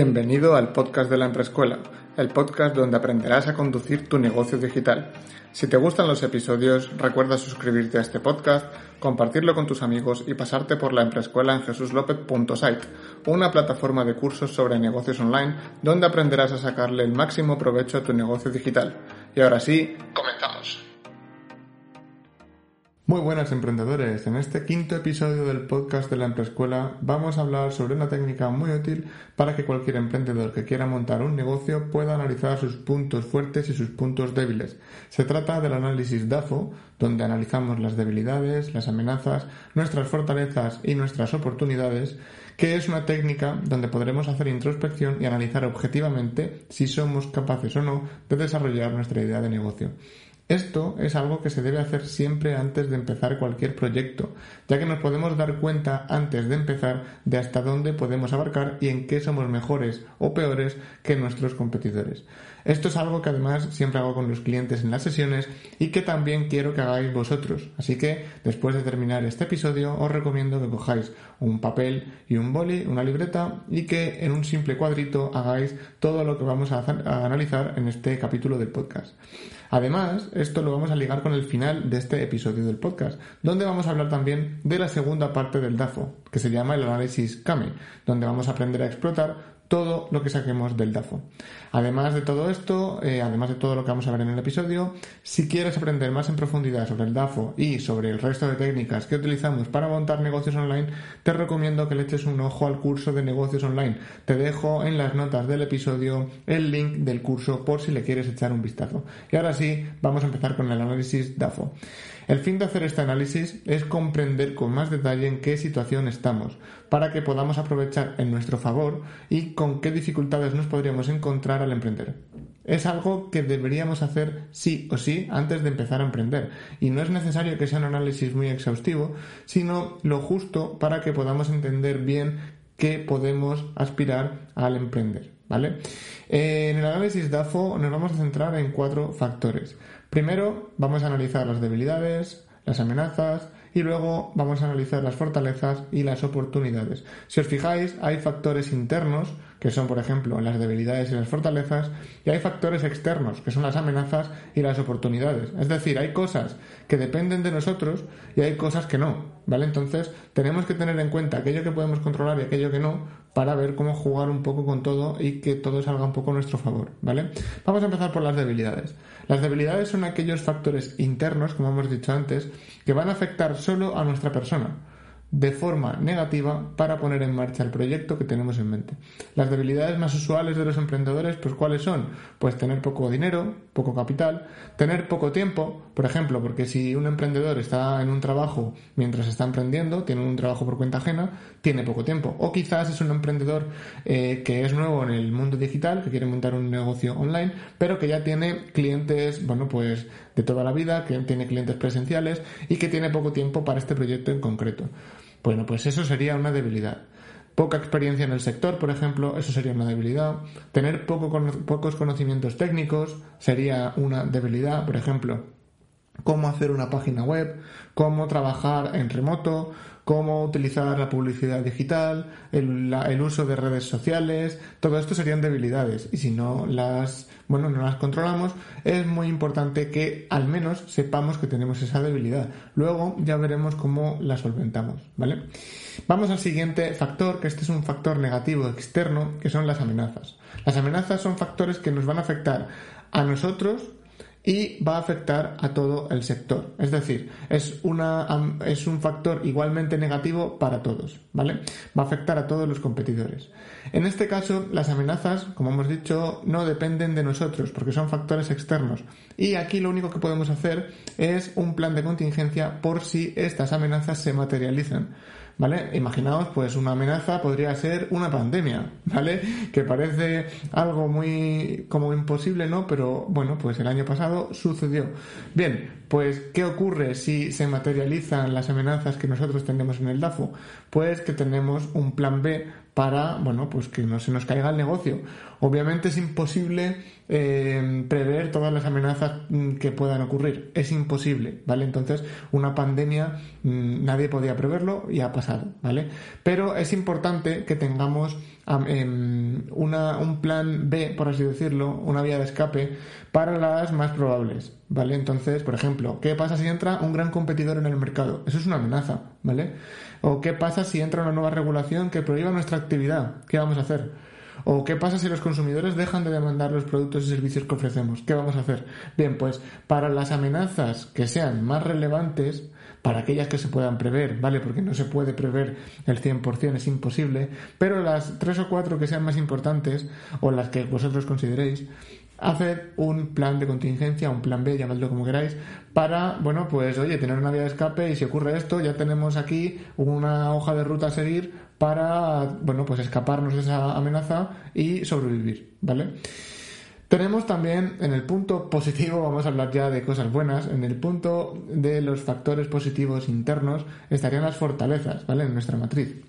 Bienvenido al podcast de la Emprescuela, el podcast donde aprenderás a conducir tu negocio digital. Si te gustan los episodios, recuerda suscribirte a este podcast, compartirlo con tus amigos y pasarte por la Emprescuela en jesuslopez.site, una plataforma de cursos sobre negocios online donde aprenderás a sacarle el máximo provecho a tu negocio digital. Y ahora sí, comenzamos. Muy buenas emprendedores, en este quinto episodio del podcast de la Emprescuela vamos a hablar sobre una técnica muy útil para que cualquier emprendedor que quiera montar un negocio pueda analizar sus puntos fuertes y sus puntos débiles. Se trata del análisis DAFO, donde analizamos las debilidades, las amenazas, nuestras fortalezas y nuestras oportunidades, que es una técnica donde podremos hacer introspección y analizar objetivamente si somos capaces o no de desarrollar nuestra idea de negocio. Esto es algo que se debe hacer siempre antes de empezar cualquier proyecto, ya que nos podemos dar cuenta antes de empezar de hasta dónde podemos abarcar y en qué somos mejores o peores que nuestros competidores. Esto es algo que además siempre hago con los clientes en las sesiones y que también quiero que hagáis vosotros. Así que después de terminar este episodio os recomiendo que cojáis un papel y un boli, una libreta y que en un simple cuadrito hagáis todo lo que vamos a, analizar en este capítulo del podcast. Además, esto lo vamos a ligar con el final de este episodio del podcast, donde vamos a hablar también de la segunda parte del DAFO, que se llama el análisis CAME, donde vamos a aprender a explotar todo lo que saquemos del DAFO. Además de todo esto, eh, además de todo lo que vamos a ver en el episodio, si quieres aprender más en profundidad sobre el DAFO y sobre el resto de técnicas que utilizamos para montar negocios online, te recomiendo que le eches un ojo al curso de negocios online. Te dejo en las notas del episodio el link del curso por si le quieres echar un vistazo. Y ahora sí, vamos a empezar con el análisis DAFO. El fin de hacer este análisis es comprender con más detalle en qué situación estamos, para que podamos aprovechar en nuestro favor y con qué dificultades nos podríamos encontrar al emprender. Es algo que deberíamos hacer sí o sí antes de empezar a emprender, y no es necesario que sea un análisis muy exhaustivo, sino lo justo para que podamos entender bien qué podemos aspirar al emprender. ¿Vale? en el análisis DAFO nos vamos a centrar en cuatro factores. Primero vamos a analizar las debilidades, las amenazas y luego vamos a analizar las fortalezas y las oportunidades. Si os fijáis, hay factores internos, que son por ejemplo las debilidades y las fortalezas, y hay factores externos, que son las amenazas y las oportunidades. Es decir, hay cosas que dependen de nosotros y hay cosas que no, ¿vale? Entonces, tenemos que tener en cuenta aquello que podemos controlar y aquello que no, para ver cómo jugar un poco con todo y que todo salga un poco a nuestro favor, ¿vale? Vamos a empezar por las debilidades. Las debilidades son aquellos factores internos, como hemos dicho antes, que van a afectar solo a nuestra persona de forma negativa para poner en marcha el proyecto que tenemos en mente. Las debilidades más usuales de los emprendedores, pues ¿cuáles son? Pues tener poco dinero, poco capital, tener poco tiempo, por ejemplo, porque si un emprendedor está en un trabajo mientras está emprendiendo, tiene un trabajo por cuenta ajena, tiene poco tiempo. O quizás es un emprendedor eh, que es nuevo en el mundo digital, que quiere montar un negocio online, pero que ya tiene clientes, bueno, pues de toda la vida, que tiene clientes presenciales y que tiene poco tiempo para este proyecto en concreto. Bueno, pues eso sería una debilidad. Poca experiencia en el sector, por ejemplo, eso sería una debilidad. Tener poco, pocos conocimientos técnicos sería una debilidad, por ejemplo, cómo hacer una página web, cómo trabajar en remoto, cómo utilizar la publicidad digital, el, uso de redes sociales, todo esto serían debilidades y si no las, bueno, no las controlamos, es muy importante que al menos sepamos que tenemos esa debilidad. Luego ya veremos cómo la solventamos, ¿vale? Vamos al siguiente factor, que este es un factor negativo externo, que son las amenazas. Las amenazas son factores que nos van a afectar a nosotros y va a afectar a todo el sector. Es decir, es, una, es un factor igualmente negativo para todos, ¿vale? Va a afectar a todos los competidores. En este caso, las amenazas, como hemos dicho, no dependen de nosotros porque son factores externos. Y aquí lo único que podemos hacer es un plan de contingencia por si estas amenazas se materializan. ¿Vale? Imaginaos, pues una amenaza podría ser una pandemia, ¿vale? Que parece algo muy como imposible, ¿no? Pero bueno, pues el año pasado sucedió. Bien, pues ¿qué ocurre si se materializan las amenazas que nosotros tenemos en el DAFO? Pues que tenemos un plan B para, bueno, pues que no se nos caiga el negocio. Obviamente es imposible eh, prever todas las amenazas mm, que puedan ocurrir. Es imposible, ¿vale? Entonces, una pandemia mm, nadie podía preverlo y ha pasado, ¿vale? Pero es importante que tengamos una, un plan B, por así decirlo, una vía de escape para las más probables, ¿vale? Entonces, por ejemplo, ¿qué pasa si entra un gran competidor en el mercado? Eso es una amenaza, ¿vale? ¿O qué pasa si entra una nueva regulación que prohíba nuestra actividad? ¿Qué vamos a hacer? ¿O qué pasa si los consumidores dejan de demandar los productos y servicios que ofrecemos? ¿Qué vamos a hacer? Bien, pues para las amenazas que sean más relevantes, para aquellas que se puedan prever, ¿vale? Porque no se puede prever el 100%, es imposible, pero las tres o cuatro que sean más importantes, o las que vosotros consideréis, hacer un plan de contingencia, un plan B, llamadlo como queráis, para, bueno, pues oye, tener una vía de escape y si ocurre esto, ya tenemos aquí una hoja de ruta a seguir para, bueno, pues escaparnos de esa amenaza y sobrevivir, ¿vale? Tenemos también en el punto positivo, vamos a hablar ya de cosas buenas, en el punto de los factores positivos internos estarían las fortalezas, ¿vale? En nuestra matriz.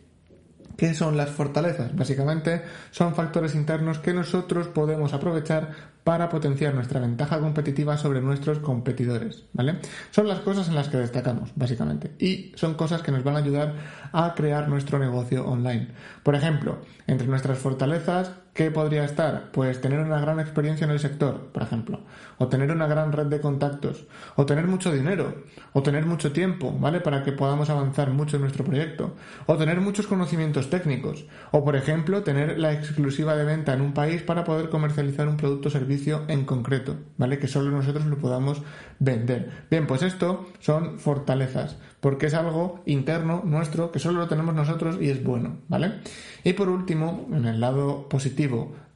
¿Qué son las fortalezas? Básicamente son factores internos que nosotros podemos aprovechar para potenciar nuestra ventaja competitiva sobre nuestros competidores, ¿vale? Son las cosas en las que destacamos, básicamente, y son cosas que nos van a ayudar a crear nuestro negocio online. Por ejemplo, entre nuestras fortalezas ¿Qué podría estar? Pues tener una gran experiencia en el sector, por ejemplo, o tener una gran red de contactos, o tener mucho dinero, o tener mucho tiempo, ¿vale? Para que podamos avanzar mucho en nuestro proyecto, o tener muchos conocimientos técnicos, o por ejemplo, tener la exclusiva de venta en un país para poder comercializar un producto o servicio en concreto, ¿vale? Que solo nosotros lo podamos vender. Bien, pues esto son fortalezas, porque es algo interno nuestro que solo lo tenemos nosotros y es bueno, ¿vale? Y por último, en el lado positivo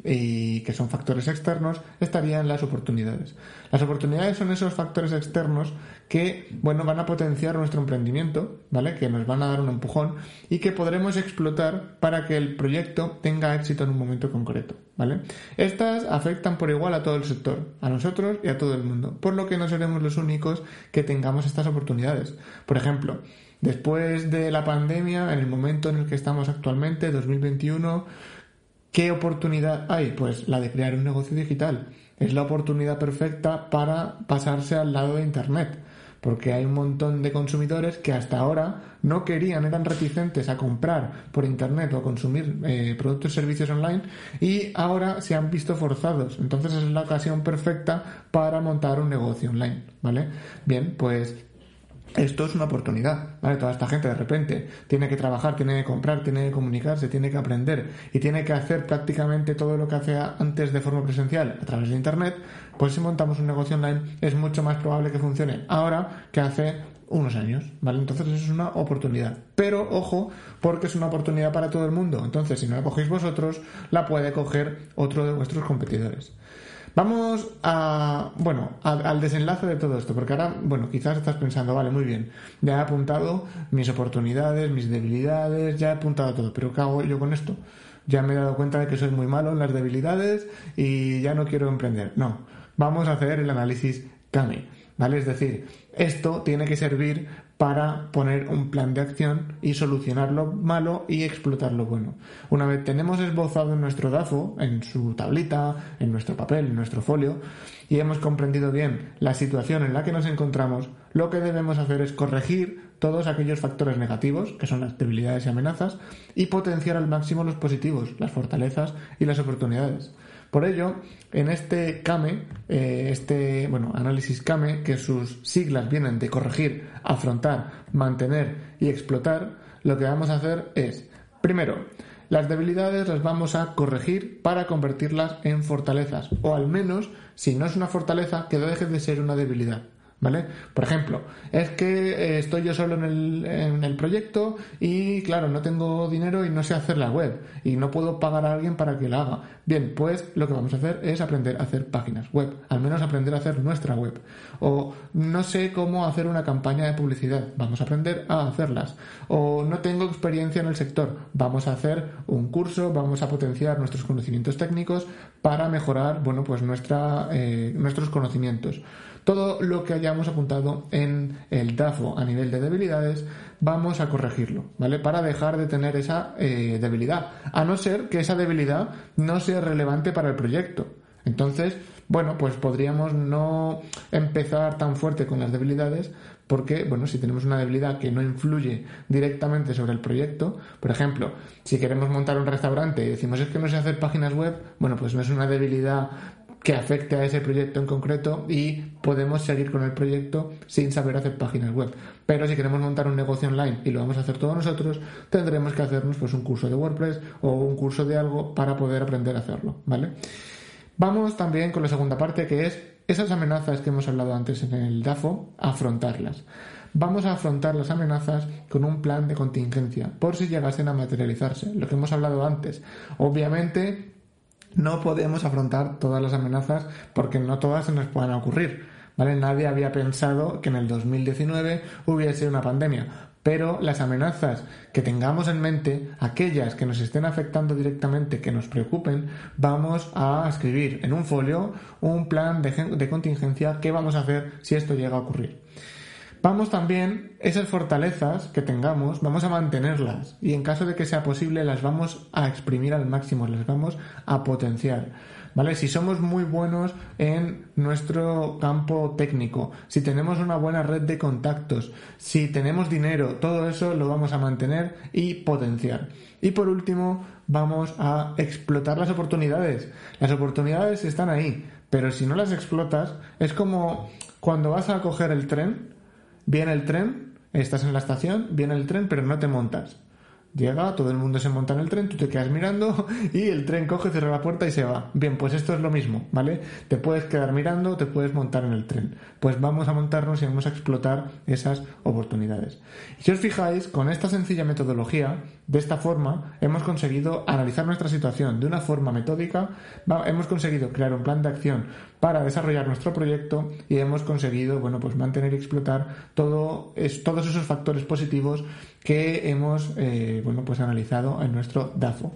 y que son factores externos, estarían las oportunidades. Las oportunidades son esos factores externos que, bueno, van a potenciar nuestro emprendimiento, ¿vale? Que nos van a dar un empujón y que podremos explotar para que el proyecto tenga éxito en un momento concreto, ¿vale? Estas afectan por igual a todo el sector, a nosotros y a todo el mundo, por lo que no seremos los únicos que tengamos estas oportunidades. Por ejemplo, después de la pandemia, en el momento en el que estamos actualmente, 2021, ¿Qué oportunidad hay? Pues la de crear un negocio digital. Es la oportunidad perfecta para pasarse al lado de Internet. Porque hay un montón de consumidores que hasta ahora no querían, eran reticentes a comprar por Internet o a consumir eh, productos y servicios online y ahora se han visto forzados. Entonces es la ocasión perfecta para montar un negocio online. ¿Vale? Bien, pues esto es una oportunidad, ¿vale? Toda esta gente de repente tiene que trabajar, tiene que comprar, tiene que comunicarse, tiene que aprender y tiene que hacer prácticamente todo lo que hacía antes de forma presencial a través de Internet, pues si montamos un negocio online es mucho más probable que funcione ahora que hace unos años, ¿vale? Entonces eso es una oportunidad. Pero ojo, porque es una oportunidad para todo el mundo. Entonces, si no la cogéis vosotros, la puede coger otro de vuestros competidores. Vamos a, bueno, al desenlace de todo esto, porque ahora, bueno, quizás estás pensando, vale, muy bien, ya he apuntado mis oportunidades, mis debilidades, ya he apuntado todo, pero ¿qué hago yo con esto? Ya me he dado cuenta de que soy muy malo en las debilidades y ya no quiero emprender. No, vamos a hacer el análisis CAME, ¿vale? Es decir, esto tiene que servir para poner un plan de acción y solucionar lo malo y explotar lo bueno. Una vez tenemos esbozado nuestro DAFO, en su tablita, en nuestro papel, en nuestro folio, y hemos comprendido bien la situación en la que nos encontramos, lo que debemos hacer es corregir todos aquellos factores negativos, que son las debilidades y amenazas, y potenciar al máximo los positivos, las fortalezas y las oportunidades. Por ello, en este CAME, eh, este bueno, análisis CAME, que sus siglas vienen de corregir, afrontar, mantener y explotar, lo que vamos a hacer es, primero, las debilidades las vamos a corregir para convertirlas en fortalezas, o al menos, si no es una fortaleza, que deje de ser una debilidad. ¿Vale? Por ejemplo, es que eh, estoy yo solo en el, proyecto y claro, no tengo dinero y no sé hacer la web y no puedo pagar a alguien para que la haga. Bien, pues lo que vamos a hacer es aprender a hacer páginas web, al menos aprender a hacer nuestra web. O no sé cómo hacer una campaña de publicidad, vamos a aprender a hacerlas. O no tengo experiencia en el sector, vamos a hacer un curso, vamos a potenciar nuestros conocimientos técnicos para mejorar, bueno, pues nuestra, eh, nuestros conocimientos. Todo lo que hayamos apuntado en el DAFO a nivel de debilidades, vamos a corregirlo, ¿vale? Para dejar de tener esa eh, debilidad, a no ser que esa debilidad no sea relevante para el proyecto. Entonces, bueno, pues podríamos no empezar tan fuerte con las debilidades porque, bueno, si tenemos una debilidad que no influye directamente sobre el proyecto, por ejemplo, si queremos montar un restaurante y decimos es que no sé hacer páginas web, bueno, pues no es una debilidad que afecte a ese proyecto en concreto y podemos seguir con el proyecto sin saber hacer páginas web. Pero si queremos montar un negocio online y lo vamos a hacer todos nosotros, tendremos que hacernos pues un curso de WordPress o un curso de algo para poder aprender a hacerlo, ¿vale? Vamos también con la segunda parte que es esas amenazas que hemos hablado antes en el DAFO, afrontarlas. Vamos a afrontar las amenazas con un plan de contingencia, por si llegasen a materializarse, lo que hemos hablado antes. Obviamente, no podemos afrontar todas las amenazas porque no todas se nos puedan ocurrir. ¿vale? Nadie había pensado que en el 2019 hubiese una pandemia, pero las amenazas que tengamos en mente, aquellas que nos estén afectando directamente, que nos preocupen, vamos a escribir en un folio un plan de, de contingencia, qué vamos a hacer si esto llega a ocurrir vamos también, esas fortalezas que tengamos, vamos a mantenerlas y en caso de que sea posible las vamos a exprimir al máximo, las vamos a potenciar. ¿Vale? Si somos muy buenos en nuestro campo técnico, si tenemos una buena red de contactos, si tenemos dinero, todo eso lo vamos a mantener y potenciar. Y por último, vamos a explotar las oportunidades. Las oportunidades están ahí, pero si no las explotas, es como cuando vas a coger el tren Viene el tren, estás en la estación, viene el tren, pero no te montas. Llega, todo el mundo se monta en el tren, tú te quedas mirando y el tren coge, cierra la puerta y se va. Bien, pues esto es lo mismo, ¿vale? Te puedes quedar mirando, te puedes montar en el tren. Pues vamos a montarnos y vamos a explotar esas oportunidades. Y si os fijáis, con esta sencilla metodología, de esta forma, hemos conseguido analizar nuestra situación de una forma metódica, hemos conseguido crear un plan de acción para desarrollar nuestro proyecto y hemos conseguido, bueno, pues mantener y explotar todo, todos esos factores positivos que hemos eh, bueno, pues analizado en nuestro DAFO.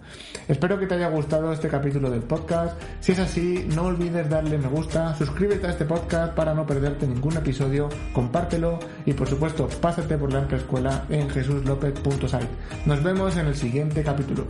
Espero que te haya gustado este capítulo del podcast. Si es así, no olvides darle me gusta, suscríbete a este podcast para no perderte ningún episodio, compártelo y por supuesto pásate por la escuela en jesuslopez.site. Nos vemos en el siguiente capítulo.